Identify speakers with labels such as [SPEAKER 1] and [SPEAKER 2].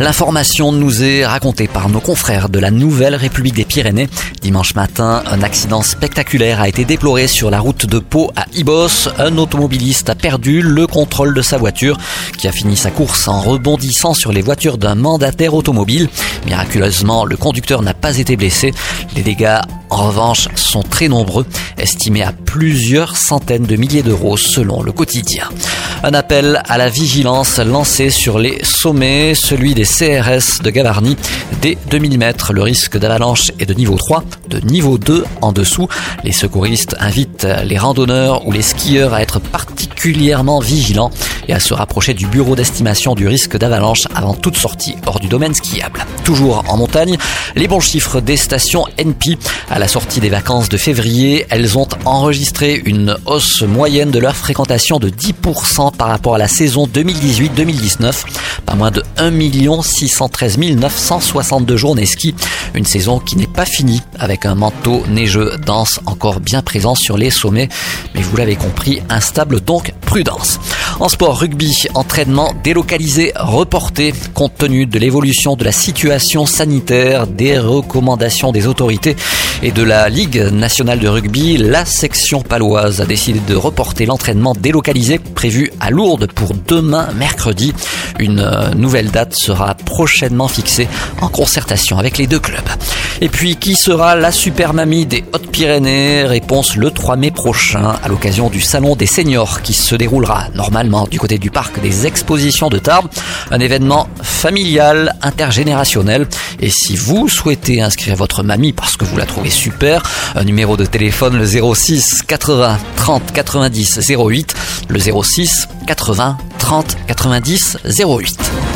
[SPEAKER 1] L'information nous est racontée par nos confrères de la Nouvelle République des Pyrénées. Dimanche matin, un accident spectaculaire a été déploré sur la route de Pau à Ibos. Un automobiliste a perdu le contrôle de sa voiture qui a fini sa course en rebondissant sur les voitures d'un mandataire automobile. Miraculeusement, le conducteur n'a pas été blessé. Les dégâts, en revanche, sont très nombreux, estimés à plusieurs centaines de milliers d'euros selon le quotidien. Un appel à la vigilance lancé sur les sommets, celui des CRS de Gavarnie. Dès 2000 mètres, le risque d'avalanche est de niveau 3, de niveau 2 en dessous. Les secouristes invitent les randonneurs ou les skieurs à être particulièrement vigilants et à se rapprocher du bureau d'estimation du risque d'avalanche avant toute sortie hors du domaine skiable. Toujours en montagne, les bons chiffres des stations NP. À la sortie des vacances de février, elles ont enregistré une hausse moyenne de leur fréquentation de 10% par rapport à la saison 2018-2019. Pas moins de 1 613 962 journées ski. Une saison qui n'est pas finie avec un manteau neigeux dense encore bien présent sur les sommets. Mais vous l'avez compris, instable donc prudence. En sport rugby, entraînement délocalisé, reporté, compte tenu de l'évolution de la situation sanitaire, des recommandations des autorités et de la Ligue nationale de rugby, la section paloise a décidé de reporter l'entraînement délocalisé prévu à Lourdes pour demain mercredi. Une euh, nouvelle date sera prochainement fixée en concertation avec les deux clubs. Et puis, qui sera la super mamie des Hautes-Pyrénées? Réponse le 3 mai prochain à l'occasion du Salon des Seniors qui se déroulera du côté du parc des expositions de Tarbes. Un événement familial, intergénérationnel. Et si vous souhaitez inscrire votre mamie parce que vous la trouvez super, un numéro de téléphone le 06 80 30 90 08, le 06 80 30 90 08.